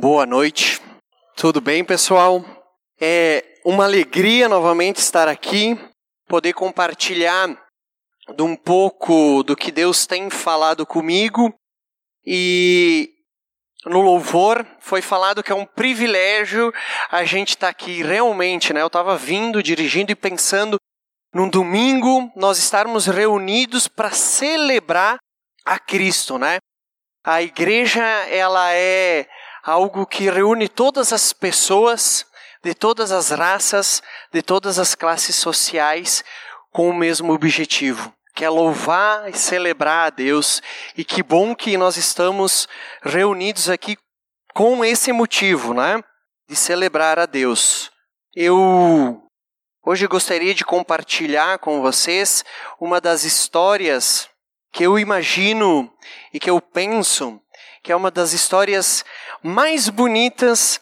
Boa noite. Tudo bem, pessoal? É uma alegria novamente estar aqui, poder compartilhar de um pouco do que Deus tem falado comigo. E no louvor foi falado que é um privilégio a gente estar tá aqui realmente, né? Eu estava vindo, dirigindo e pensando num domingo nós estarmos reunidos para celebrar a Cristo, né? A igreja ela é algo que reúne todas as pessoas de todas as raças, de todas as classes sociais, com o mesmo objetivo, que é louvar e celebrar a Deus. E que bom que nós estamos reunidos aqui com esse motivo, né? De celebrar a Deus. Eu hoje gostaria de compartilhar com vocês uma das histórias que eu imagino e que eu penso que é uma das histórias mais bonitas,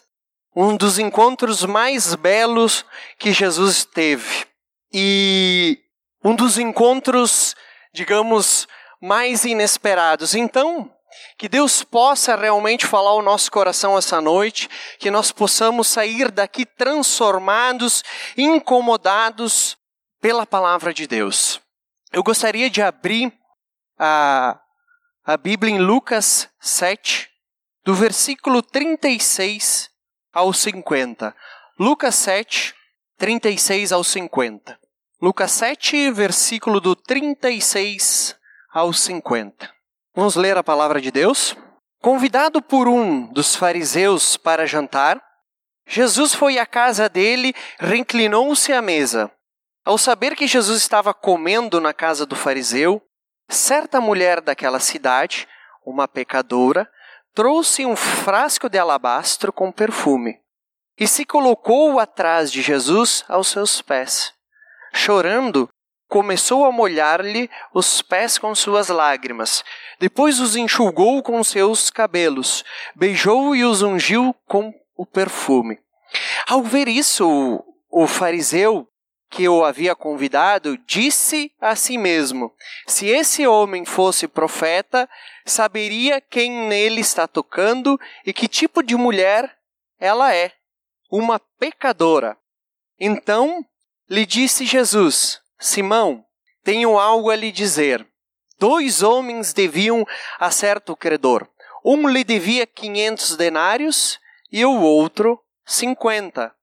um dos encontros mais belos que Jesus teve. E um dos encontros, digamos, mais inesperados. Então, que Deus possa realmente falar ao nosso coração essa noite, que nós possamos sair daqui transformados, incomodados pela palavra de Deus. Eu gostaria de abrir a, a Bíblia em Lucas 7, do versículo 36 ao 50. Lucas 7, 36 ao 50. Lucas 7, versículo do 36 ao 50. Vamos ler a palavra de Deus? Convidado por um dos fariseus para jantar, Jesus foi à casa dele, reclinou-se à mesa. Ao saber que Jesus estava comendo na casa do fariseu, certa mulher daquela cidade, uma pecadora, trouxe um frasco de alabastro com perfume e se colocou atrás de Jesus aos seus pés. Chorando, começou a molhar-lhe os pés com suas lágrimas. Depois os enxugou com seus cabelos, beijou e os ungiu com o perfume. Ao ver isso, o fariseu que o havia convidado disse a si mesmo: Se esse homem fosse profeta, saberia quem nele está tocando e que tipo de mulher ela é, uma pecadora. Então lhe disse Jesus: Simão, tenho algo a lhe dizer. Dois homens deviam a certo credor. Um lhe devia quinhentos denários e o outro cinquenta.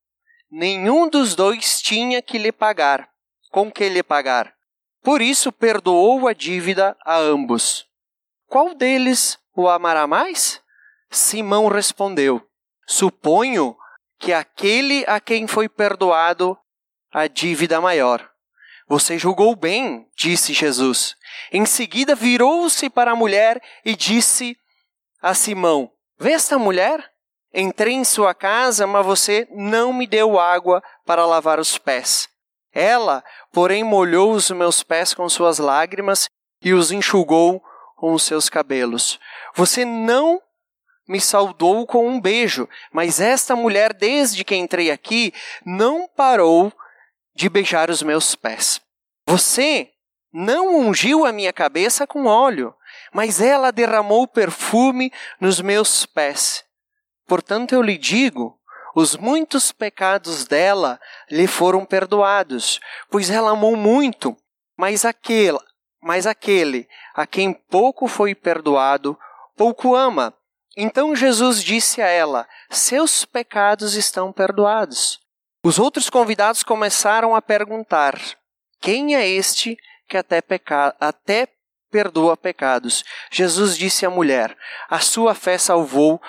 Nenhum dos dois tinha que lhe pagar. Com que lhe pagar? Por isso perdoou a dívida a ambos. Qual deles o amará mais? Simão respondeu: Suponho que aquele a quem foi perdoado a dívida maior. Você julgou bem, disse Jesus. Em seguida virou-se para a mulher e disse a Simão: Vê esta mulher? Entrei em sua casa, mas você não me deu água para lavar os pés. Ela, porém, molhou os meus pés com suas lágrimas e os enxugou com os seus cabelos. Você não me saudou com um beijo, mas esta mulher, desde que entrei aqui, não parou de beijar os meus pés. Você não ungiu a minha cabeça com óleo, mas ela derramou perfume nos meus pés. Portanto, eu lhe digo, os muitos pecados dela lhe foram perdoados, pois ela amou muito, mas aquele, mas aquele a quem pouco foi perdoado, pouco ama. Então Jesus disse a ela: Seus pecados estão perdoados. Os outros convidados começaram a perguntar: Quem é este que até, peca... até perdoa pecados? Jesus disse à mulher: A sua fé salvou,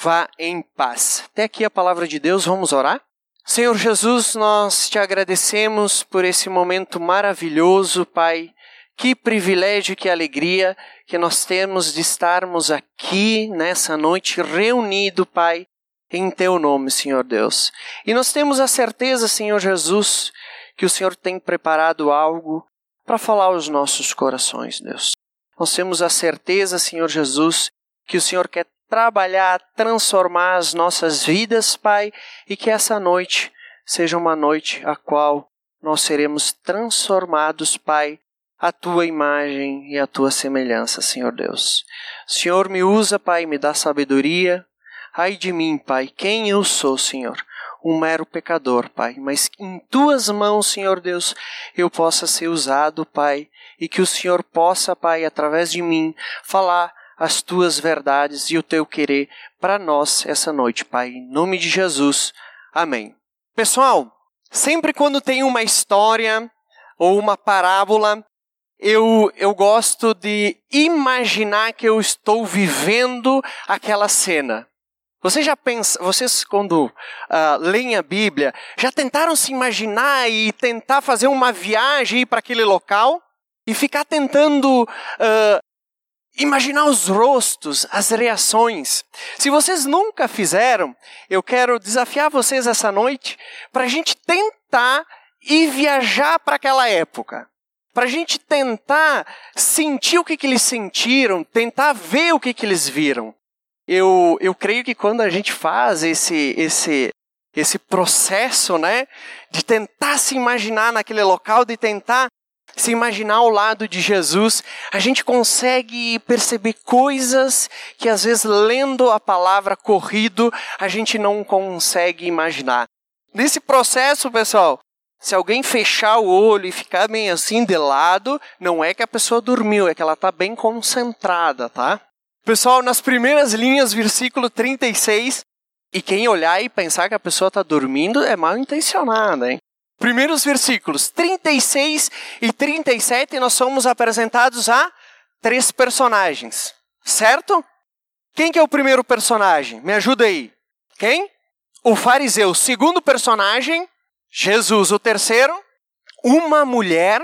vá em paz. Até aqui a palavra de Deus, vamos orar? Senhor Jesus, nós te agradecemos por esse momento maravilhoso, Pai que privilégio, que alegria que nós temos de estarmos aqui nessa noite reunido, Pai, em Teu nome, Senhor Deus. E nós temos a certeza, Senhor Jesus, que o Senhor tem preparado algo para falar aos nossos corações, Deus. Nós temos a certeza, Senhor Jesus, que o Senhor quer trabalhar, transformar as nossas vidas, Pai, e que essa noite seja uma noite a qual nós seremos transformados, Pai, a tua imagem e a tua semelhança, Senhor Deus. Senhor, me usa, Pai, me dá sabedoria, Ai de mim, Pai, quem eu sou, Senhor? Um mero pecador, Pai, mas em tuas mãos, Senhor Deus, eu possa ser usado, Pai, e que o Senhor possa, Pai, através de mim, falar as tuas verdades e o teu querer para nós essa noite, Pai. Em nome de Jesus. Amém. Pessoal, sempre quando tem uma história ou uma parábola, eu, eu gosto de imaginar que eu estou vivendo aquela cena. Vocês já pensam, vocês quando uh, leem a Bíblia, já tentaram se imaginar e tentar fazer uma viagem para aquele local e ficar tentando uh, imaginar os rostos, as reações. Se vocês nunca fizeram, eu quero desafiar vocês essa noite para a gente tentar ir viajar para aquela época para a gente tentar sentir o que, que eles sentiram, tentar ver o que, que eles viram. Eu, eu creio que quando a gente faz esse, esse, esse processo, né, de tentar se imaginar naquele local, de tentar se imaginar ao lado de Jesus, a gente consegue perceber coisas que às vezes lendo a palavra corrido, a gente não consegue imaginar. Nesse processo, pessoal, se alguém fechar o olho e ficar bem assim de lado, não é que a pessoa dormiu, é que ela está bem concentrada, tá? Pessoal, nas primeiras linhas, versículo 36, e quem olhar e pensar que a pessoa está dormindo é mal intencionada, hein? Primeiros versículos 36 e 37, nós somos apresentados a três personagens, certo? Quem que é o primeiro personagem? Me ajuda aí. Quem? O fariseu. Segundo personagem, Jesus, o terceiro, uma mulher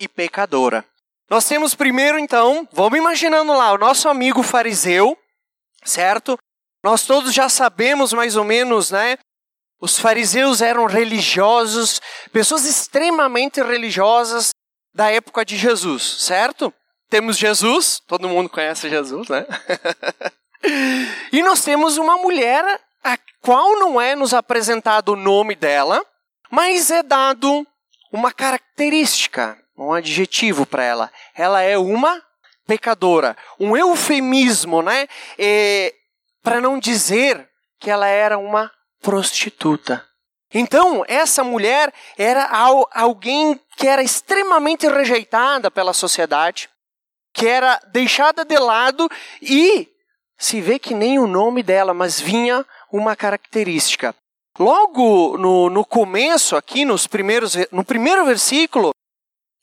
e pecadora. Nós temos primeiro, então, vamos imaginando lá, o nosso amigo fariseu, certo? Nós todos já sabemos mais ou menos, né? Os fariseus eram religiosos, pessoas extremamente religiosas da época de Jesus, certo? Temos Jesus, todo mundo conhece Jesus, né? e nós temos uma mulher a qual não é nos apresentado o nome dela, mas é dado uma característica, um adjetivo para ela. Ela é uma pecadora. Um eufemismo, né? É, para não dizer que ela era uma prostituta. Então, essa mulher era alguém que era extremamente rejeitada pela sociedade, que era deixada de lado e se vê que nem o nome dela, mas vinha uma característica. Logo no, no começo, aqui nos primeiros, no primeiro versículo,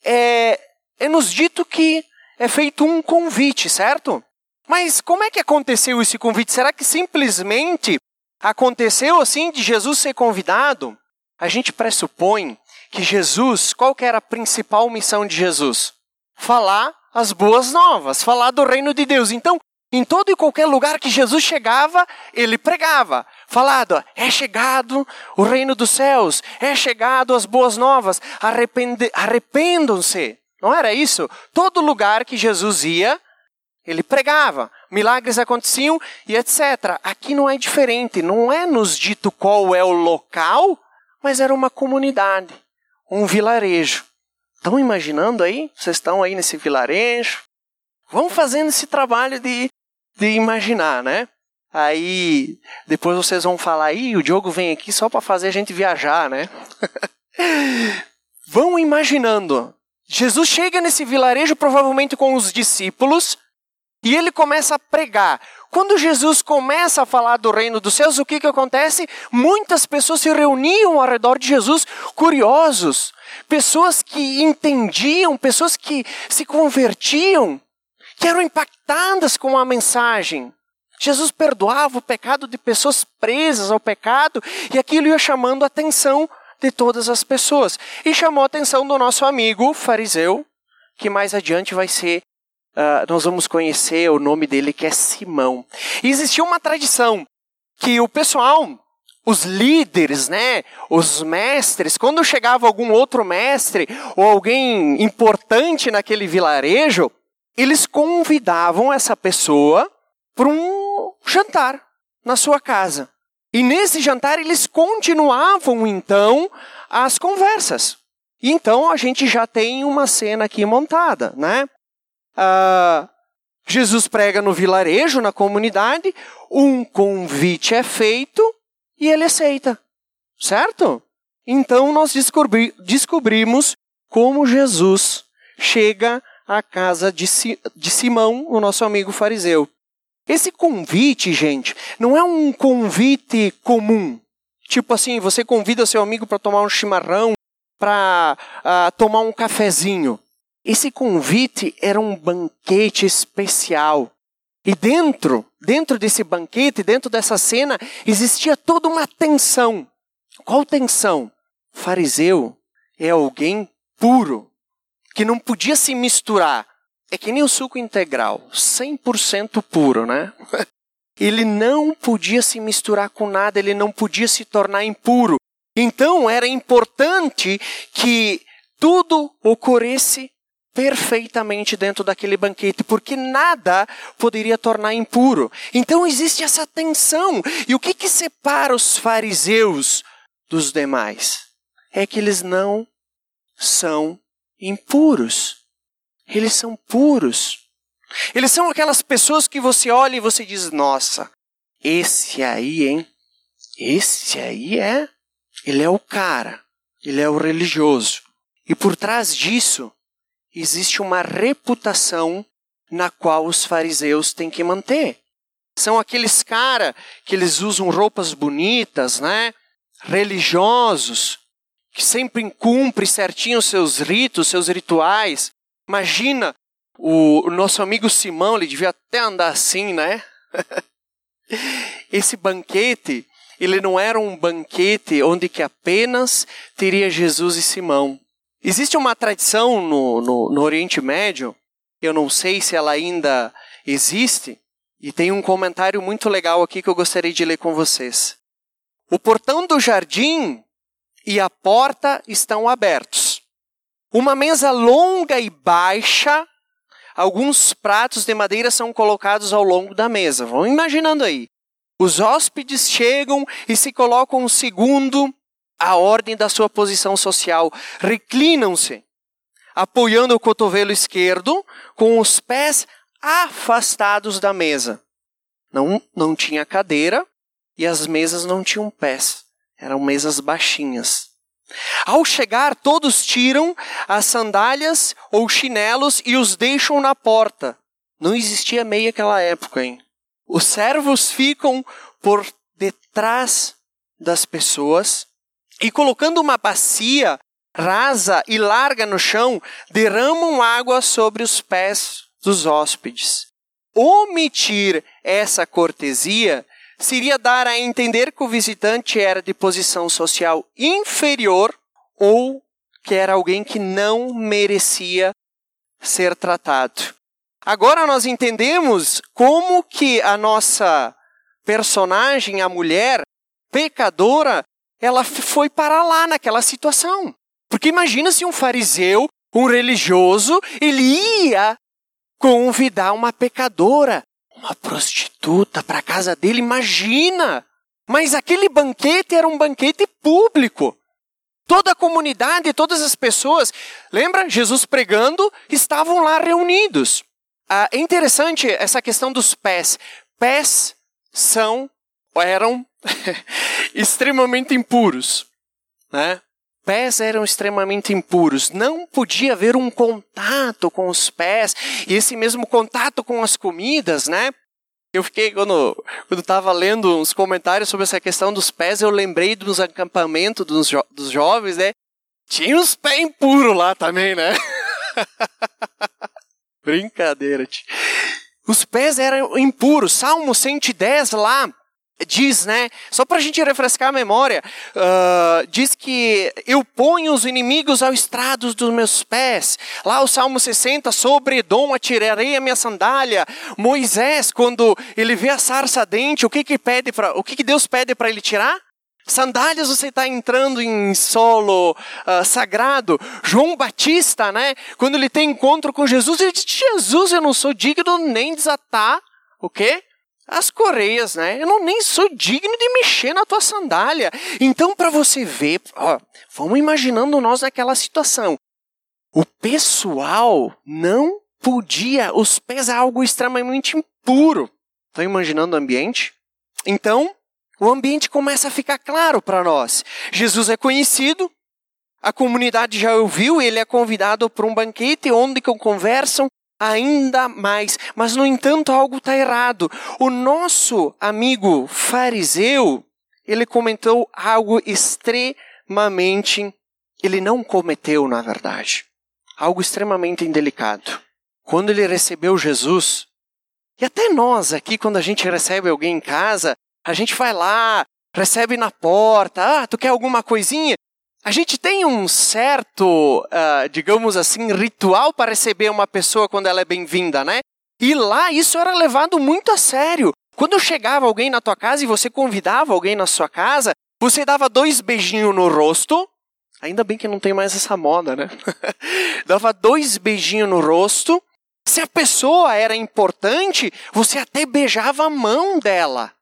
é, é nos dito que é feito um convite, certo? Mas como é que aconteceu esse convite? Será que simplesmente aconteceu assim de Jesus ser convidado? A gente pressupõe que Jesus, qual que era a principal missão de Jesus? Falar as boas novas, falar do reino de Deus. Então, em todo e qualquer lugar que Jesus chegava, ele pregava falado: é chegado o reino dos céus, é chegado as boas novas, arrependam-se. Não era isso? Todo lugar que Jesus ia, ele pregava, milagres aconteciam e etc. Aqui não é diferente, não é nos dito qual é o local, mas era uma comunidade, um vilarejo. Estão imaginando aí? Vocês estão aí nesse vilarejo? Vão fazendo esse trabalho de, de imaginar, né? Aí depois vocês vão falar, aí o Diogo vem aqui só para fazer a gente viajar, né? vão imaginando. Jesus chega nesse vilarejo provavelmente com os discípulos e ele começa a pregar. Quando Jesus começa a falar do reino dos céus, o que, que acontece? Muitas pessoas se reuniam ao redor de Jesus, curiosos, pessoas que entendiam, pessoas que se convertiam, que eram impactadas com a mensagem. Jesus perdoava o pecado de pessoas presas ao pecado e aquilo ia chamando a atenção de todas as pessoas. E chamou a atenção do nosso amigo fariseu, que mais adiante vai ser, uh, nós vamos conhecer o nome dele, que é Simão. E existia uma tradição que o pessoal, os líderes, né, os mestres, quando chegava algum outro mestre ou alguém importante naquele vilarejo, eles convidavam essa pessoa para um jantar na sua casa. E nesse jantar eles continuavam então as conversas. Então a gente já tem uma cena aqui montada, né? Ah, Jesus prega no vilarejo, na comunidade, um convite é feito e ele aceita. Certo? Então nós descobri descobrimos como Jesus chega à casa de, si de Simão, o nosso amigo fariseu. Esse convite, gente, não é um convite comum. Tipo assim, você convida seu amigo para tomar um chimarrão, para uh, ah, tomar um cafezinho. Esse convite era um banquete especial. E dentro, dentro desse banquete, dentro dessa cena, existia toda uma tensão. Qual tensão? Fariseu é alguém puro, que não podia se misturar. É que nem o suco integral, 100% puro, né? Ele não podia se misturar com nada, ele não podia se tornar impuro. Então era importante que tudo ocorresse perfeitamente dentro daquele banquete, porque nada poderia tornar impuro. Então existe essa tensão. E o que, que separa os fariseus dos demais? É que eles não são impuros. Eles são puros. Eles são aquelas pessoas que você olha e você diz: Nossa, esse aí, hein? Esse aí é. Ele é o cara. Ele é o religioso. E por trás disso, existe uma reputação na qual os fariseus têm que manter. São aqueles cara que eles usam roupas bonitas, né? Religiosos, que sempre cumprem certinho seus ritos, seus rituais. Imagina o, o nosso amigo Simão, ele devia até andar assim, né? Esse banquete, ele não era um banquete onde que apenas teria Jesus e Simão. Existe uma tradição no, no, no Oriente Médio, eu não sei se ela ainda existe, e tem um comentário muito legal aqui que eu gostaria de ler com vocês. O portão do jardim e a porta estão abertos. Uma mesa longa e baixa, alguns pratos de madeira são colocados ao longo da mesa. Vão imaginando aí. Os hóspedes chegam e se colocam um segundo a ordem da sua posição social. Reclinam-se, apoiando o cotovelo esquerdo, com os pés afastados da mesa. Não, não tinha cadeira e as mesas não tinham pés. Eram mesas baixinhas. Ao chegar, todos tiram as sandálias ou chinelos e os deixam na porta. Não existia meia naquela época, hein? Os servos ficam por detrás das pessoas e colocando uma bacia rasa e larga no chão, derramam água sobre os pés dos hóspedes. Omitir essa cortesia seria dar a entender que o visitante era de posição social inferior ou que era alguém que não merecia ser tratado. Agora nós entendemos como que a nossa personagem, a mulher pecadora, ela foi para lá naquela situação. Porque imagina se um fariseu, um religioso, ele ia convidar uma pecadora, uma prostituta para a casa dele, imagina! Mas aquele banquete era um banquete público. Toda a comunidade, todas as pessoas, lembra? Jesus pregando, estavam lá reunidos. Ah, é interessante essa questão dos pés. Pés são, eram extremamente impuros, né? Pés eram extremamente impuros, não podia haver um contato com os pés, e esse mesmo contato com as comidas, né? Eu fiquei, quando estava lendo uns comentários sobre essa questão dos pés, eu lembrei dos acampamentos dos, jo dos jovens, né? Tinha uns pés impuros lá também, né? Brincadeira. Os pés eram impuros. Salmo 110 lá, diz, né? Só para a gente refrescar a memória, uh, diz que eu ponho os inimigos ao estrado dos meus pés. Lá o Salmo 60, sobre Edom atirarei a minha sandália. Moisés, quando ele vê a sarça dente, o que que pede para, o que que Deus pede para ele tirar? Sandálias você está entrando em solo uh, sagrado. João Batista, né? Quando ele tem encontro com Jesus, ele diz: Jesus, eu não sou digno nem desatar o quê? As correias, né? Eu não nem sou digno de mexer na tua sandália. Então, para você ver, ó, vamos imaginando nós naquela situação. O pessoal não podia, os pés é algo extremamente impuro. Estão imaginando o ambiente? Então, o ambiente começa a ficar claro para nós. Jesus é conhecido, a comunidade já ouviu, ele é convidado para um banquete onde conversam ainda mais. Mas, no entanto, algo está errado. O nosso amigo fariseu, ele comentou algo extremamente. Ele não cometeu, na verdade. Algo extremamente indelicado. Quando ele recebeu Jesus, e até nós aqui, quando a gente recebe alguém em casa, a gente vai lá, recebe na porta, ah, tu quer alguma coisinha? A gente tem um certo, uh, digamos assim, ritual para receber uma pessoa quando ela é bem-vinda, né? E lá isso era levado muito a sério. Quando chegava alguém na tua casa e você convidava alguém na sua casa, você dava dois beijinhos no rosto. Ainda bem que não tem mais essa moda, né? dava dois beijinhos no rosto. Se a pessoa era importante, você até beijava a mão dela.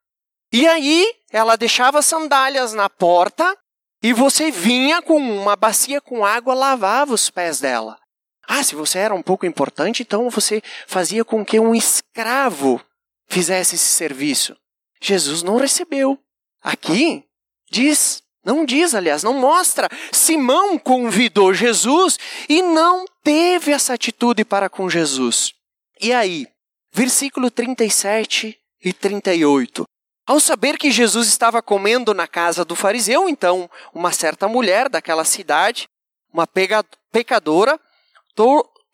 E aí, ela deixava sandálias na porta e você vinha com uma bacia com água, lavava os pés dela. Ah, se você era um pouco importante, então você fazia com que um escravo fizesse esse serviço. Jesus não recebeu. Aqui diz, não diz, aliás, não mostra. Simão convidou Jesus e não teve essa atitude para com Jesus. E aí, versículo 37 e 38. Ao saber que Jesus estava comendo na casa do fariseu, então uma certa mulher daquela cidade, uma pecadora,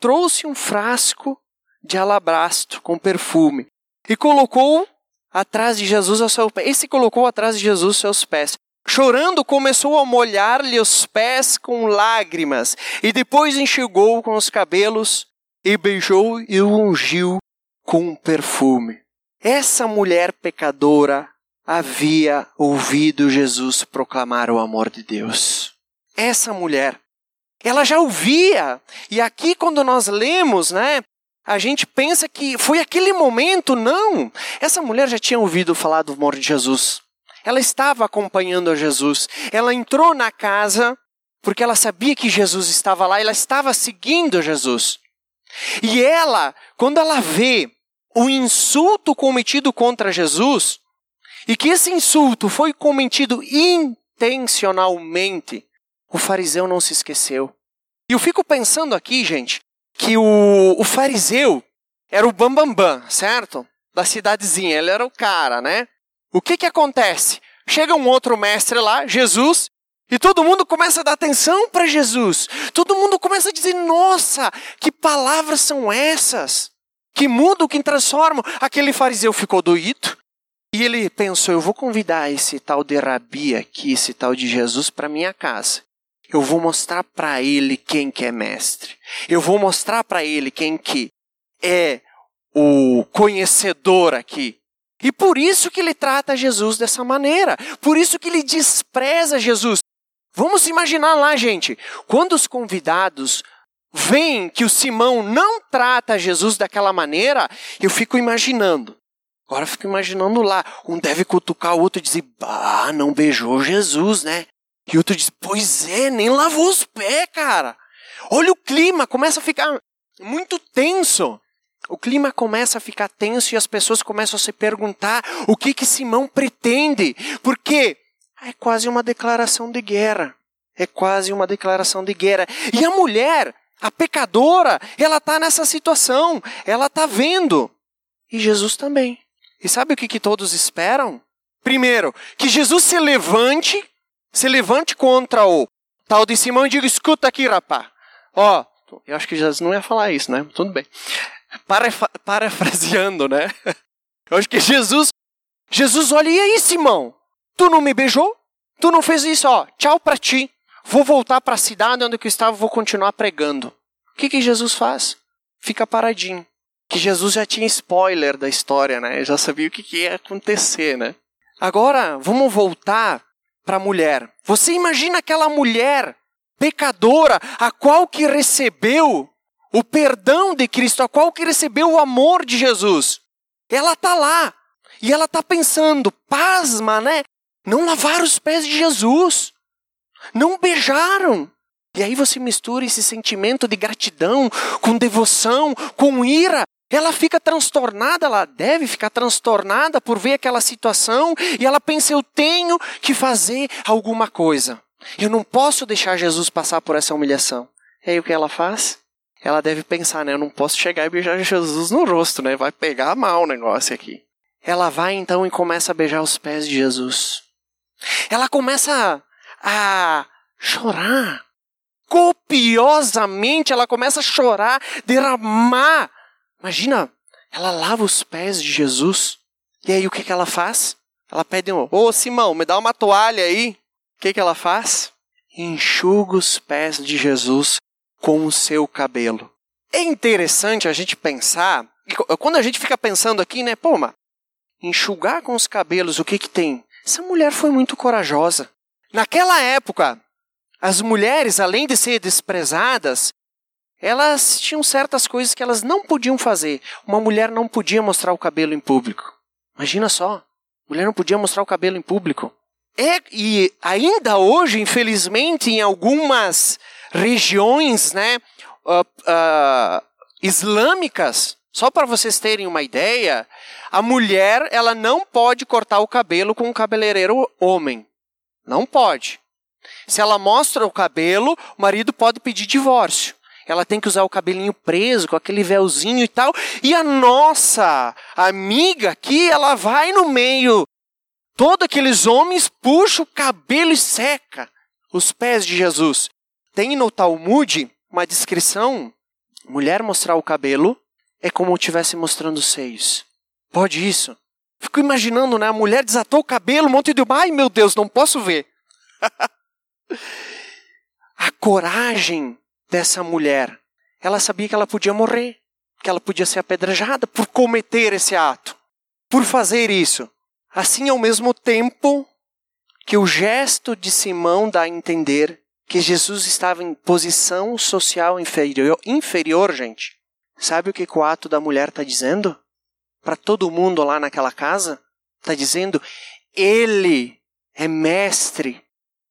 trouxe um frasco de alabastro com perfume e colocou atrás de Jesus ao seu pé. E se colocou atrás de Jesus aos seus pés. Chorando, começou a molhar-lhe os pés com lágrimas e depois enxugou com os cabelos e beijou e ungiu com perfume. Essa mulher pecadora havia ouvido Jesus proclamar o amor de Deus. Essa mulher, ela já ouvia. E aqui quando nós lemos, né, a gente pensa que foi aquele momento, não. Essa mulher já tinha ouvido falar do amor de Jesus. Ela estava acompanhando a Jesus. Ela entrou na casa porque ela sabia que Jesus estava lá, ela estava seguindo Jesus. E ela, quando ela vê o insulto cometido contra Jesus, e que esse insulto foi cometido intencionalmente, o fariseu não se esqueceu. E eu fico pensando aqui, gente, que o, o fariseu era o bambambam, bam, bam, certo? Da cidadezinha, ele era o cara, né? O que que acontece? Chega um outro mestre lá, Jesus, e todo mundo começa a dar atenção para Jesus. Todo mundo começa a dizer: Nossa, que palavras são essas? Que mudam, que transformam. Aquele fariseu ficou doído e ele pensou: eu vou convidar esse tal de Rabi aqui, esse tal de Jesus, para minha casa. Eu vou mostrar para ele quem que é mestre. Eu vou mostrar para ele quem que é o conhecedor aqui. E por isso que ele trata Jesus dessa maneira. Por isso que ele despreza Jesus. Vamos imaginar lá, gente, quando os convidados veem que o Simão não trata Jesus daquela maneira, eu fico imaginando. Agora eu fico imaginando lá, um deve cutucar o outro e dizer, bah, não beijou Jesus, né? E outro diz, pois é, nem lavou os pés, cara. Olha o clima, começa a ficar muito tenso. O clima começa a ficar tenso e as pessoas começam a se perguntar o que que Simão pretende. Porque é quase uma declaração de guerra. É quase uma declaração de guerra. E a mulher, a pecadora, ela está nessa situação, ela está vendo. E Jesus também. E sabe o que, que todos esperam? Primeiro, que Jesus se levante, se levante contra o tal de Simão e diga: escuta aqui, rapá. Ó, eu acho que Jesus não ia falar isso, né? Tudo bem. parafraseando, né? Eu acho que Jesus, Jesus olha, e aí, Simão? Tu não me beijou? Tu não fez isso, ó, tchau pra ti. Vou voltar para a cidade onde eu estava, vou continuar pregando. O que, que Jesus faz? Fica paradinho. Que Jesus já tinha spoiler da história, né? já sabia o que, que ia acontecer, né? Agora, vamos voltar para a mulher. Você imagina aquela mulher pecadora, a qual que recebeu o perdão de Cristo, a qual que recebeu o amor de Jesus. Ela está lá e ela está pensando, pasma, né? Não lavar os pés de Jesus. Não beijaram. E aí você mistura esse sentimento de gratidão com devoção, com ira. Ela fica transtornada, ela deve ficar transtornada por ver aquela situação e ela pensa: eu tenho que fazer alguma coisa. Eu não posso deixar Jesus passar por essa humilhação. E aí o que ela faz? Ela deve pensar, né? Eu não posso chegar e beijar Jesus no rosto, né? Vai pegar mal o negócio aqui. Ela vai então e começa a beijar os pés de Jesus. Ela começa a chorar. Copiosamente ela começa a chorar, derramar. Imagina, ela lava os pés de Jesus. E aí o que, que ela faz? Ela pede ô Simão, me dá uma toalha aí. O que, que ela faz? Enxuga os pés de Jesus com o seu cabelo. É interessante a gente pensar, quando a gente fica pensando aqui, né, pô, mas enxugar com os cabelos, o que que tem? Essa mulher foi muito corajosa. Naquela época, as mulheres, além de ser desprezadas, elas tinham certas coisas que elas não podiam fazer. Uma mulher não podia mostrar o cabelo em público. Imagina só, mulher não podia mostrar o cabelo em público. É, e ainda hoje, infelizmente, em algumas regiões né, uh, uh, islâmicas, só para vocês terem uma ideia, a mulher ela não pode cortar o cabelo com um cabeleireiro homem. Não pode. Se ela mostra o cabelo, o marido pode pedir divórcio. Ela tem que usar o cabelinho preso, com aquele véuzinho e tal. E a nossa amiga aqui, ela vai no meio. Todos aqueles homens puxam o cabelo e seca os pés de Jesus. Tem no Talmud uma descrição: mulher mostrar o cabelo é como se estivesse mostrando os seios. Pode isso? Fico imaginando, né? A mulher desatou o cabelo, um monte de. Ai meu Deus, não posso ver. a coragem dessa mulher. Ela sabia que ela podia morrer, que ela podia ser apedrejada por cometer esse ato, por fazer isso. Assim, ao mesmo tempo que o gesto de Simão dá a entender que Jesus estava em posição social inferior, inferior gente. Sabe o que o ato da mulher está dizendo? Para todo mundo lá naquela casa? Está dizendo: Ele é mestre,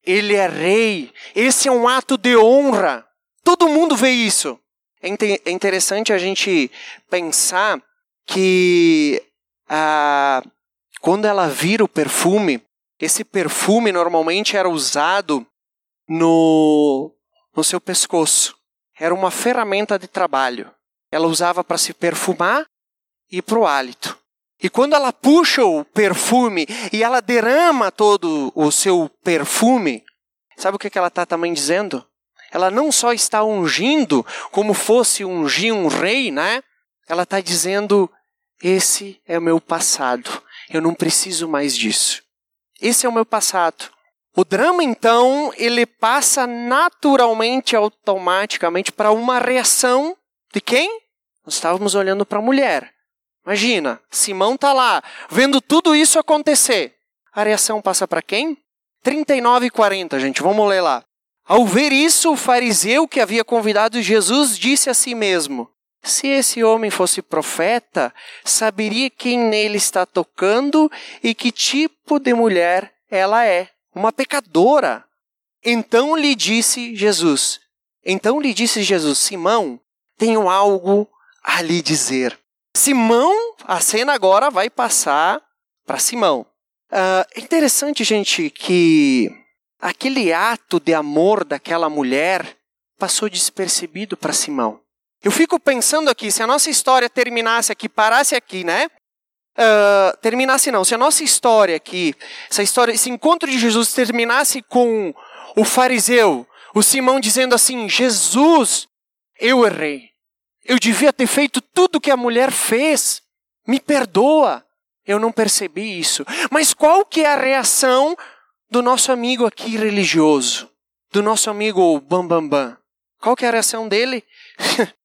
Ele é rei, esse é um ato de honra. Todo mundo vê isso. É, é interessante a gente pensar que ah, quando ela vira o perfume, esse perfume normalmente era usado no, no seu pescoço. Era uma ferramenta de trabalho. Ela usava para se perfumar e para o hálito. E quando ela puxa o perfume e ela derrama todo o seu perfume, sabe o que ela está também dizendo? Ela não só está ungindo como fosse ungir um rei, né? Ela está dizendo: esse é o meu passado. Eu não preciso mais disso. Esse é o meu passado. O drama, então, ele passa naturalmente, automaticamente, para uma reação de quem? Nós estávamos olhando para a mulher. Imagina, Simão está lá, vendo tudo isso acontecer. A reação passa para quem? 39 e 40, gente, vamos ler lá. Ao ver isso, o fariseu que havia convidado Jesus disse a si mesmo: Se esse homem fosse profeta, saberia quem nele está tocando e que tipo de mulher ela é uma pecadora. Então lhe disse Jesus: Então lhe disse Jesus: Simão, tenho algo a lhe dizer. Simão, a cena agora vai passar para Simão. Uh, é interessante, gente, que aquele ato de amor daquela mulher passou despercebido para Simão. Eu fico pensando aqui, se a nossa história terminasse aqui, parasse aqui, né? uh, terminasse não, se a nossa história aqui, essa história, esse encontro de Jesus terminasse com o fariseu, o Simão dizendo assim: Jesus, eu errei. Eu devia ter feito tudo que a mulher fez. Me perdoa. Eu não percebi isso. Mas qual que é a reação do nosso amigo aqui religioso? Do nosso amigo Bambambam? Bam, Bam? Qual que é a reação dele?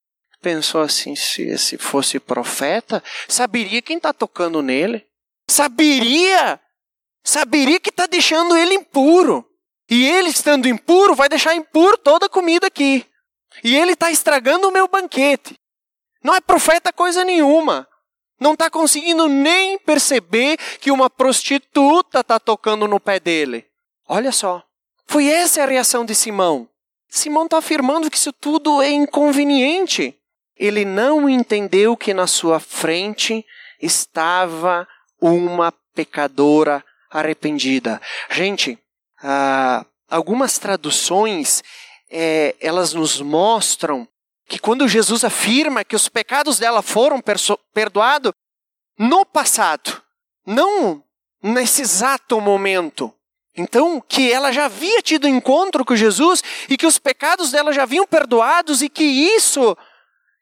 pensou assim: se esse fosse profeta, saberia quem está tocando nele. Saberia! Saberia que está deixando ele impuro. E ele, estando impuro, vai deixar impuro toda a comida aqui. E ele está estragando o meu banquete. Não é profeta coisa nenhuma. Não está conseguindo nem perceber que uma prostituta está tocando no pé dele. Olha só. Foi essa a reação de Simão. Simão está afirmando que isso tudo é inconveniente. Ele não entendeu que na sua frente estava uma pecadora arrependida. Gente, ah, algumas traduções é, elas nos mostram que quando Jesus afirma que os pecados dela foram perdoados no passado, não nesse exato momento. Então, que ela já havia tido encontro com Jesus e que os pecados dela já haviam perdoados e que isso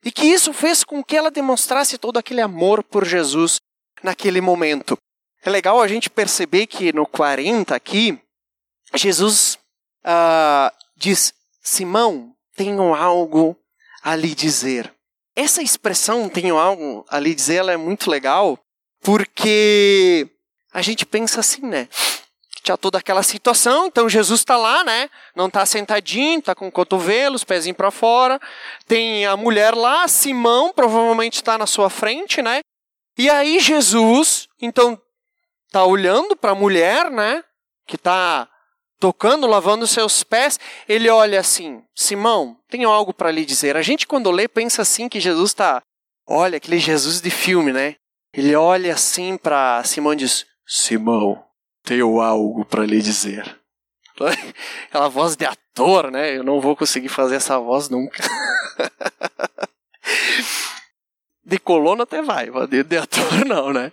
e que isso fez com que ela demonstrasse todo aquele amor por Jesus naquele momento. É legal a gente perceber que no 40 aqui, Jesus uh, diz: Simão, tenho algo a lhe dizer. Essa expressão, tenho algo a lhe dizer, ela é muito legal, porque a gente pensa assim, né? Tinha toda aquela situação, então Jesus está lá, né? Não está sentadinho, está com o cotovelo, os pezinhos para fora. Tem a mulher lá, Simão, provavelmente está na sua frente, né? E aí Jesus, então, está olhando para a mulher, né? Que está tocando, lavando seus pés, ele olha assim: Simão, tenho algo para lhe dizer. A gente, quando lê, pensa assim que Jesus está. Olha, aquele Jesus de filme, né? Ele olha assim para Simão e diz: Simão, tenho algo para lhe dizer. Aquela voz de ator, né? Eu não vou conseguir fazer essa voz nunca. De colono até vai, de ator não, né?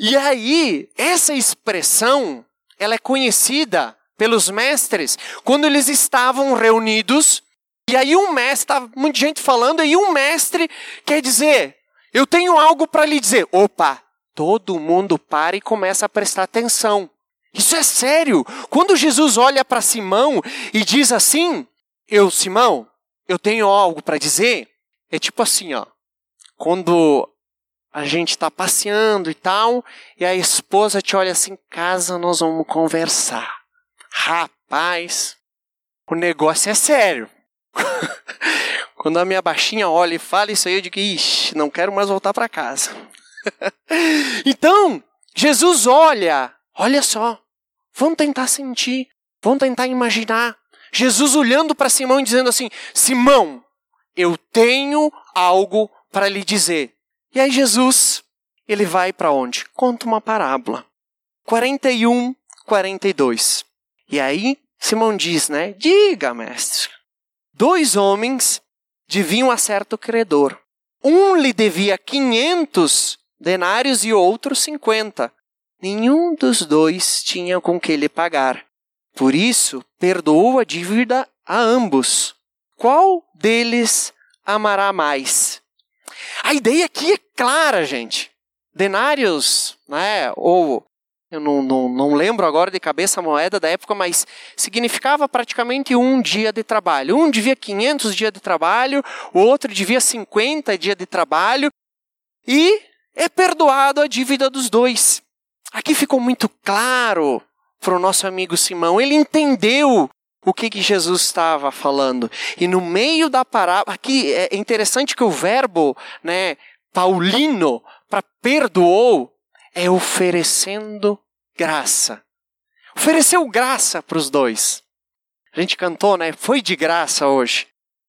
E aí, essa expressão ela é conhecida pelos mestres quando eles estavam reunidos e aí um mestre, estava muita gente falando, e um mestre quer dizer, eu tenho algo para lhe dizer. Opa, todo mundo para e começa a prestar atenção. Isso é sério. Quando Jesus olha para Simão e diz assim: Eu, Simão, eu tenho algo para dizer. É tipo assim, ó. Quando a gente está passeando e tal, e a esposa te olha assim, casa, nós vamos conversar. Rapaz, o negócio é sério. Quando a minha baixinha olha e fala isso aí, eu digo, ixi, não quero mais voltar para casa. então, Jesus olha, olha só, vamos tentar sentir, vamos tentar imaginar. Jesus olhando para Simão e dizendo assim: Simão, eu tenho algo para lhe dizer. E aí Jesus, ele vai para onde? Conta uma parábola. 41, 42. E aí Simão diz, né? Diga, mestre. Dois homens deviam a certo credor. Um lhe devia 500 denários e outro 50. Nenhum dos dois tinha com que lhe pagar. Por isso, perdoou a dívida a ambos. Qual deles amará mais? A ideia aqui é clara, gente. Denários, né, ou eu não, não, não lembro agora de cabeça a moeda da época, mas significava praticamente um dia de trabalho. Um devia 500 dias de trabalho, o outro devia 50 dias de trabalho, e é perdoado a dívida dos dois. Aqui ficou muito claro para o nosso amigo Simão. Ele entendeu o que, que Jesus estava falando. E no meio da parábola, aqui é interessante que o verbo, né, paulino, para perdoou, é oferecendo graça. Ofereceu graça para os dois. A gente cantou, né? Foi de graça hoje.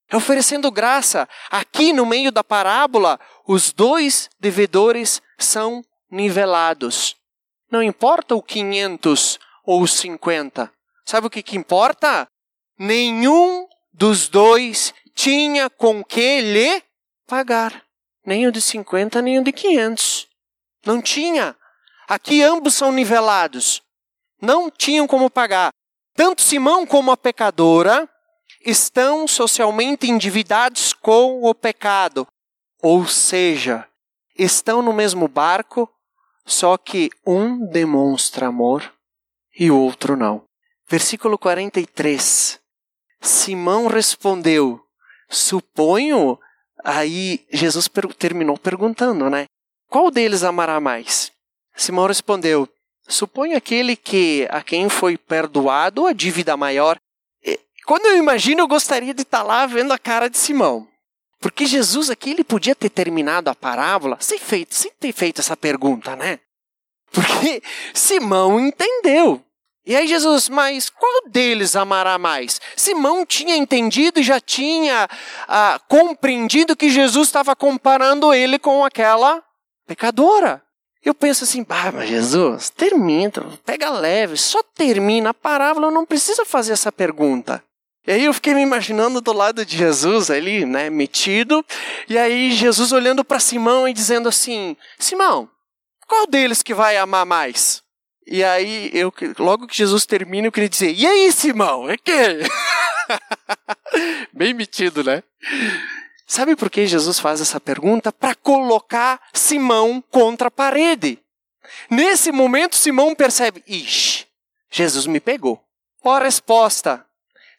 É oferecendo graça. Aqui no meio da parábola, os dois devedores são nivelados. Não importa o 500 ou os 50. Sabe o que, que importa? Nenhum dos dois tinha com que lhe pagar. Nem o de 50, nem o de 500. Não tinha. Aqui ambos são nivelados. Não tinham como pagar. Tanto Simão como a pecadora estão socialmente endividados com o pecado. Ou seja, estão no mesmo barco, só que um demonstra amor e o outro não. Versículo 43. Simão respondeu: Suponho. Aí Jesus per terminou perguntando, né? Qual deles amará mais? Simão respondeu: Suponho aquele que a quem foi perdoado a dívida maior. Quando eu imagino, eu gostaria de estar lá vendo a cara de Simão. Porque Jesus aqui ele podia ter terminado a parábola sem, feito, sem ter feito essa pergunta, né? Porque Simão entendeu. E aí Jesus, mas qual deles amará mais? Simão tinha entendido e já tinha ah, compreendido que Jesus estava comparando ele com aquela pecadora. Eu penso assim, bah, mas Jesus, termina, pega leve, só termina a parábola, não precisa fazer essa pergunta. E aí eu fiquei me imaginando do lado de Jesus ali, né, metido, e aí Jesus olhando para Simão e dizendo assim: Simão, qual deles que vai amar mais? E aí, eu, logo que Jesus termina, eu queria dizer: E aí, Simão? É que? Bem metido, né? Sabe por que Jesus faz essa pergunta? Para colocar Simão contra a parede. Nesse momento, Simão percebe: Ixi, Jesus me pegou. Qual a resposta?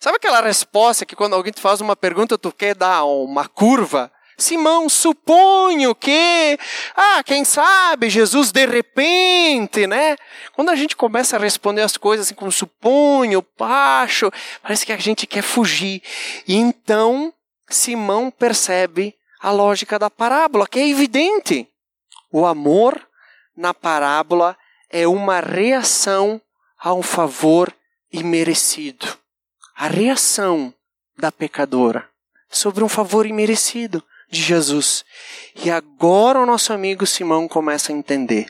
Sabe aquela resposta que quando alguém te faz uma pergunta, tu quer dar uma curva? Simão, suponho que, ah, quem sabe, Jesus de repente, né? Quando a gente começa a responder as coisas assim como suponho, acho, parece que a gente quer fugir. E então, Simão percebe a lógica da parábola, que é evidente. O amor na parábola é uma reação a um favor imerecido. A reação da pecadora sobre um favor imerecido de Jesus. E agora o nosso amigo Simão começa a entender.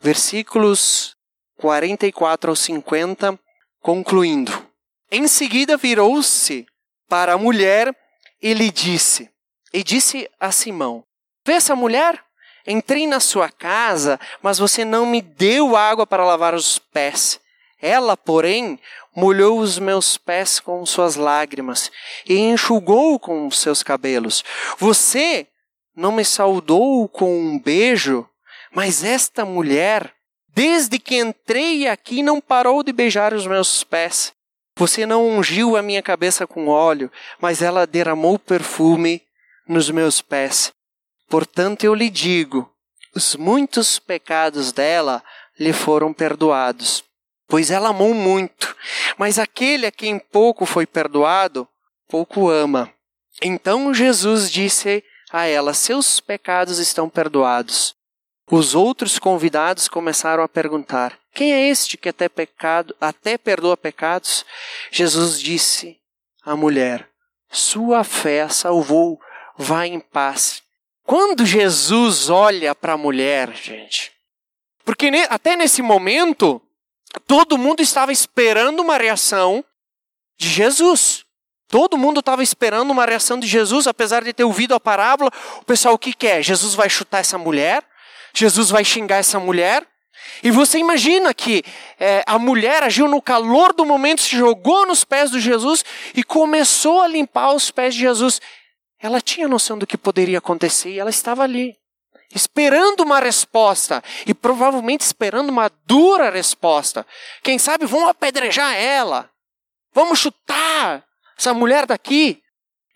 Versículos 44 ao 50, concluindo. Em seguida virou-se para a mulher e lhe disse: E disse a Simão: Vê essa mulher? Entrei na sua casa, mas você não me deu água para lavar os pés. Ela, porém, molhou os meus pés com suas lágrimas e enxugou com seus cabelos. Você não me saudou com um beijo, mas esta mulher, desde que entrei aqui, não parou de beijar os meus pés. Você não ungiu a minha cabeça com óleo, mas ela derramou perfume nos meus pés. Portanto, eu lhe digo: os muitos pecados dela lhe foram perdoados pois ela amou muito. Mas aquele a quem pouco foi perdoado, pouco ama. Então Jesus disse a ela: Seus pecados estão perdoados. Os outros convidados começaram a perguntar: Quem é este que até pecado, até perdoa pecados? Jesus disse à mulher: Sua fé a salvou, vá em paz. Quando Jesus olha para a mulher, gente, porque até nesse momento Todo mundo estava esperando uma reação de Jesus. Todo mundo estava esperando uma reação de Jesus, apesar de ter ouvido a parábola. O pessoal, o que quer? Jesus vai chutar essa mulher? Jesus vai xingar essa mulher? E você imagina que é, a mulher agiu no calor do momento, se jogou nos pés de Jesus e começou a limpar os pés de Jesus. Ela tinha noção do que poderia acontecer e ela estava ali esperando uma resposta e provavelmente esperando uma dura resposta. Quem sabe vão apedrejar ela, vamos chutar essa mulher daqui.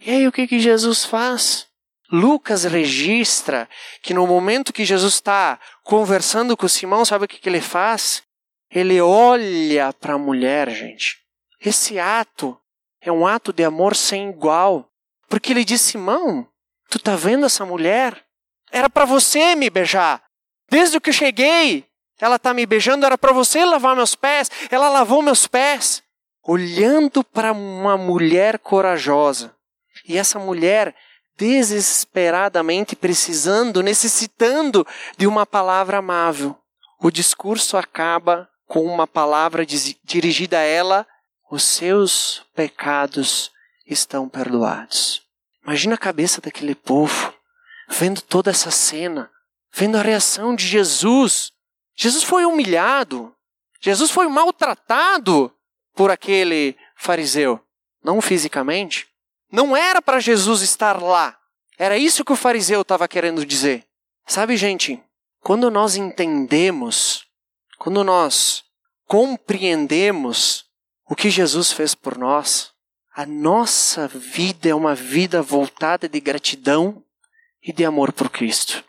E aí o que, que Jesus faz? Lucas registra que no momento que Jesus está conversando com Simão, sabe o que, que ele faz? Ele olha para a mulher, gente. Esse ato é um ato de amor sem igual. Porque ele diz: Simão, tu tá vendo essa mulher? Era para você me beijar. Desde que eu cheguei, ela está me beijando, era para você lavar meus pés. Ela lavou meus pés. Olhando para uma mulher corajosa. E essa mulher desesperadamente precisando, necessitando de uma palavra amável. O discurso acaba com uma palavra dirigida a ela: os seus pecados estão perdoados. Imagina a cabeça daquele povo vendo toda essa cena, vendo a reação de Jesus. Jesus foi humilhado, Jesus foi maltratado por aquele fariseu, não fisicamente. Não era para Jesus estar lá. Era isso que o fariseu estava querendo dizer. Sabe, gente, quando nós entendemos, quando nós compreendemos o que Jesus fez por nós, a nossa vida é uma vida voltada de gratidão e de amor por Cristo.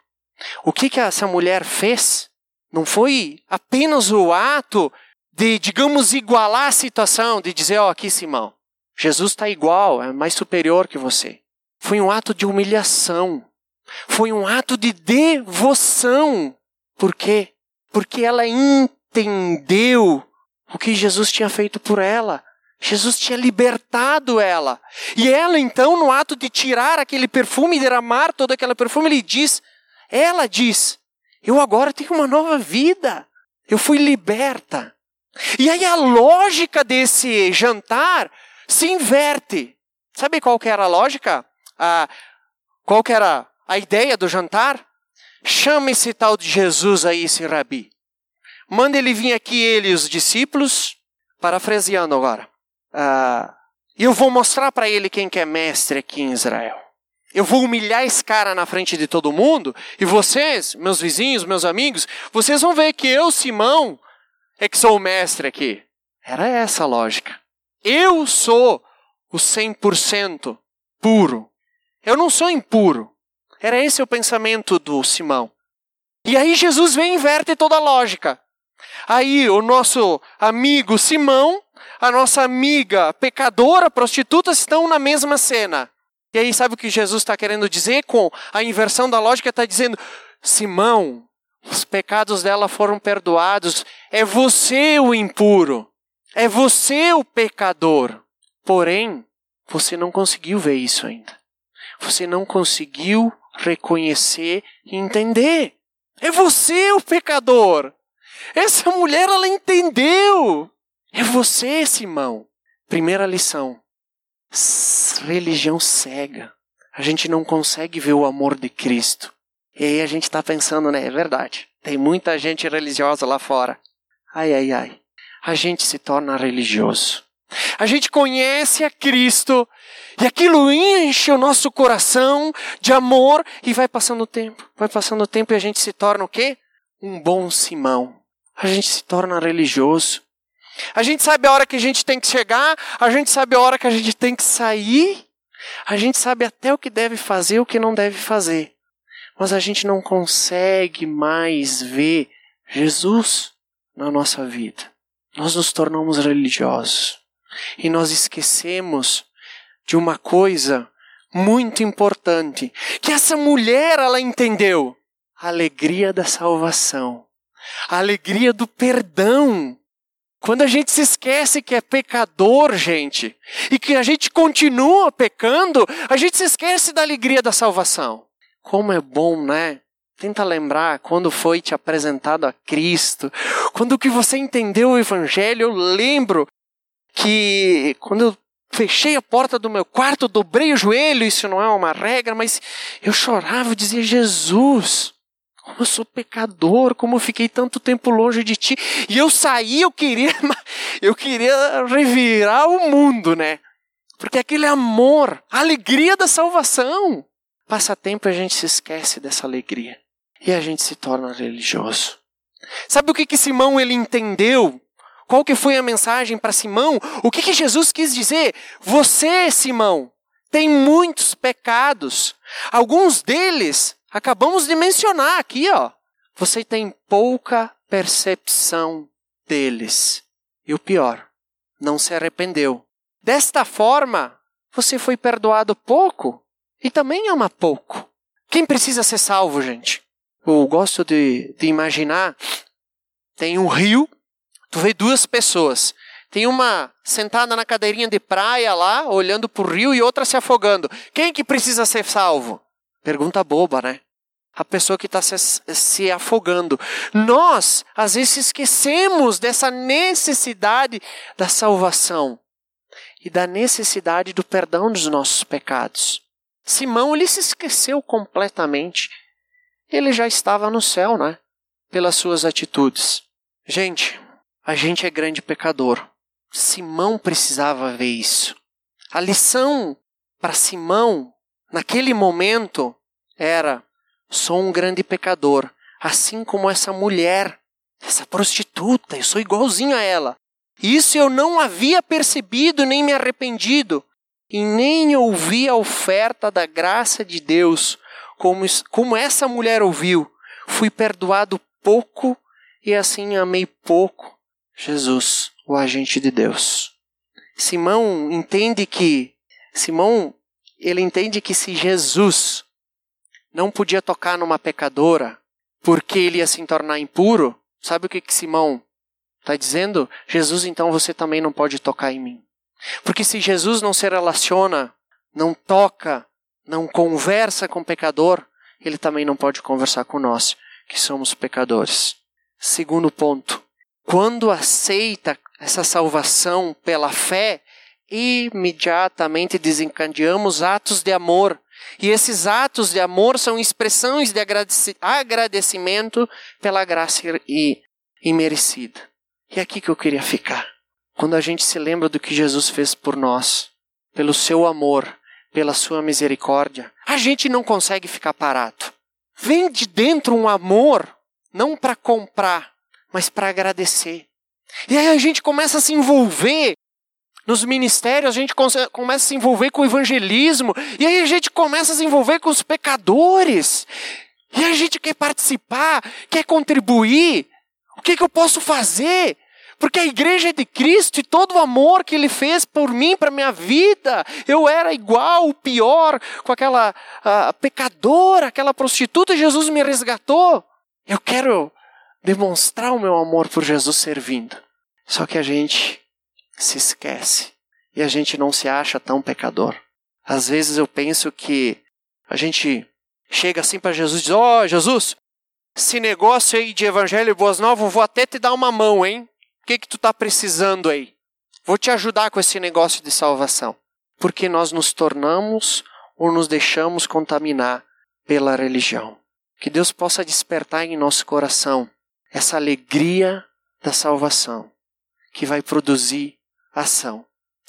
O que, que essa mulher fez não foi apenas o ato de, digamos, igualar a situação, de dizer, ó, oh, aqui Simão, Jesus está igual, é mais superior que você. Foi um ato de humilhação. Foi um ato de devoção. Por quê? Porque ela entendeu o que Jesus tinha feito por ela. Jesus tinha libertado ela. E ela, então, no ato de tirar aquele perfume e derramar todo aquele perfume, ele diz, ela diz: Eu agora tenho uma nova vida. Eu fui liberta. E aí a lógica desse jantar se inverte. Sabe qual que era a lógica? Ah, qual que era a ideia do jantar? Chama esse tal de Jesus aí, esse rabi. Manda ele vir aqui, ele e os discípulos, parafraseando agora. Ah, eu vou mostrar para ele quem que é mestre aqui em Israel. Eu vou humilhar esse cara na frente de todo mundo, e vocês, meus vizinhos, meus amigos, vocês vão ver que eu, Simão, é que sou o mestre aqui. Era essa a lógica. Eu sou o 100% puro. Eu não sou impuro. Era esse o pensamento do Simão. E aí Jesus vem e inverte toda a lógica. Aí o nosso amigo Simão, a nossa amiga pecadora, prostituta, estão na mesma cena. E aí sabe o que Jesus está querendo dizer com a inversão da lógica? Está dizendo, Simão, os pecados dela foram perdoados. É você o impuro. É você o pecador. Porém, você não conseguiu ver isso ainda. Você não conseguiu reconhecer e entender. É você o pecador. Essa mulher, ela entendeu. É você, Simão. Primeira lição. Religião cega. A gente não consegue ver o amor de Cristo. E aí a gente está pensando, né? É verdade. Tem muita gente religiosa lá fora. Ai, ai, ai. A gente se torna religioso. A gente conhece a Cristo e aquilo enche o nosso coração de amor e vai passando o tempo. Vai passando o tempo e a gente se torna o quê? Um bom Simão. A gente se torna religioso. A gente sabe a hora que a gente tem que chegar, a gente sabe a hora que a gente tem que sair, a gente sabe até o que deve fazer e o que não deve fazer. Mas a gente não consegue mais ver Jesus na nossa vida. Nós nos tornamos religiosos. E nós esquecemos de uma coisa muito importante, que essa mulher ela entendeu, a alegria da salvação, a alegria do perdão. Quando a gente se esquece que é pecador, gente, e que a gente continua pecando, a gente se esquece da alegria da salvação. Como é bom, né? Tenta lembrar quando foi te apresentado a Cristo, quando que você entendeu o Evangelho. Eu lembro que quando eu fechei a porta do meu quarto, dobrei o joelho, isso não é uma regra, mas eu chorava, eu dizia: Jesus, como eu sou pecador, como eu fiquei tanto tempo longe de ti. E eu saí, eu queria, eu queria revirar o mundo, né? Porque aquele amor, a alegria da salvação. Passa tempo e a gente se esquece dessa alegria. E a gente se torna religioso. Sabe o que que Simão ele entendeu qual que foi a mensagem para Simão? O que, que Jesus quis dizer? Você, Simão, tem muitos pecados. Alguns deles acabamos de mencionar aqui, ó. Você tem pouca percepção deles. E o pior, não se arrependeu. Desta forma, você foi perdoado pouco e também ama pouco. Quem precisa ser salvo, gente? Eu gosto de, de imaginar: tem um rio Tu vê duas pessoas. Tem uma sentada na cadeirinha de praia lá, olhando para o rio, e outra se afogando. Quem que precisa ser salvo? Pergunta boba, né? A pessoa que está se, se afogando. Nós, às vezes, esquecemos dessa necessidade da salvação e da necessidade do perdão dos nossos pecados. Simão, ele se esqueceu completamente. Ele já estava no céu, né? Pelas suas atitudes. Gente, a gente é grande pecador. Simão precisava ver isso. A lição para Simão, naquele momento, era: sou um grande pecador, assim como essa mulher, essa prostituta, eu sou igualzinho a ela. Isso eu não havia percebido nem me arrependido, e nem ouvi a oferta da graça de Deus, como, como essa mulher ouviu. Fui perdoado pouco e assim amei pouco. Jesus, o agente de Deus. Simão entende que Simão ele entende que se Jesus não podia tocar numa pecadora porque ele ia se tornar impuro, sabe o que, que Simão Está dizendo, Jesus, então você também não pode tocar em mim. Porque se Jesus não se relaciona, não toca, não conversa com o pecador, ele também não pode conversar com nós, que somos pecadores. Segundo ponto, quando aceita essa salvação pela fé, imediatamente desencadeamos atos de amor. E esses atos de amor são expressões de agradecimento pela graça imerecida. E é aqui que eu queria ficar. Quando a gente se lembra do que Jesus fez por nós, pelo seu amor, pela sua misericórdia, a gente não consegue ficar parado. Vem de dentro um amor, não para comprar, mas para agradecer. E aí a gente começa a se envolver nos ministérios, a gente começa a se envolver com o evangelismo, e aí a gente começa a se envolver com os pecadores. E a gente quer participar, quer contribuir. O que, que eu posso fazer? Porque a igreja é de Cristo e todo o amor que ele fez por mim, para minha vida, eu era igual, pior, com aquela pecadora, aquela prostituta, Jesus me resgatou. Eu quero demonstrar o meu amor por Jesus servindo. Só que a gente se esquece e a gente não se acha tão pecador. Às vezes eu penso que a gente chega assim para Jesus e diz: Ó, oh, Jesus, esse negócio aí de evangelho e boas novas, vou até te dar uma mão, hein? O que, que tu está precisando aí? Vou te ajudar com esse negócio de salvação. Porque nós nos tornamos ou nos deixamos contaminar pela religião. Que Deus possa despertar em nosso coração essa alegria da salvação, que vai produzir ação.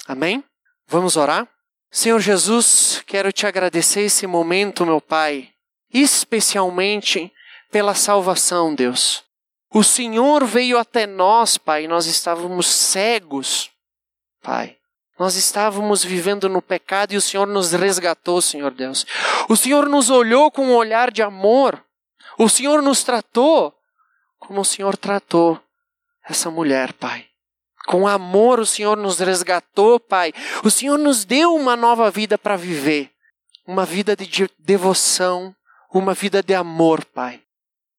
Amém? Vamos orar? Senhor Jesus, quero te agradecer esse momento, meu Pai, especialmente pela salvação, Deus. O Senhor veio até nós, Pai, nós estávamos cegos, Pai. Nós estávamos vivendo no pecado e o Senhor nos resgatou, Senhor Deus. O Senhor nos olhou com um olhar de amor. O Senhor nos tratou como o Senhor tratou essa mulher, Pai. Com amor o Senhor nos resgatou, Pai. O Senhor nos deu uma nova vida para viver. Uma vida de devoção, uma vida de amor, Pai.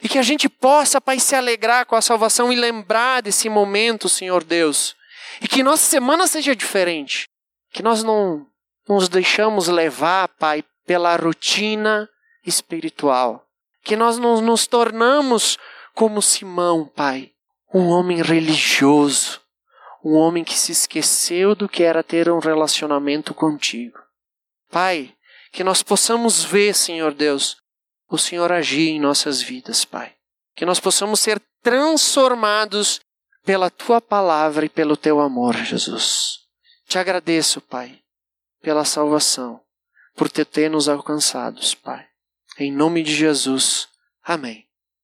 E que a gente possa, Pai, se alegrar com a salvação e lembrar desse momento, Senhor Deus. E que nossa semana seja diferente. Que nós não nos deixamos levar, Pai, pela rotina espiritual. Que nós não nos tornamos como Simão, Pai, um homem religioso, um homem que se esqueceu do que era ter um relacionamento contigo. Pai, que nós possamos ver, Senhor Deus, o Senhor agir em nossas vidas, Pai. Que nós possamos ser transformados pela tua palavra e pelo teu amor, Jesus. Te agradeço, Pai, pela salvação, por ter, ter nos alcançados, Pai. Em nome de Jesus. Amém.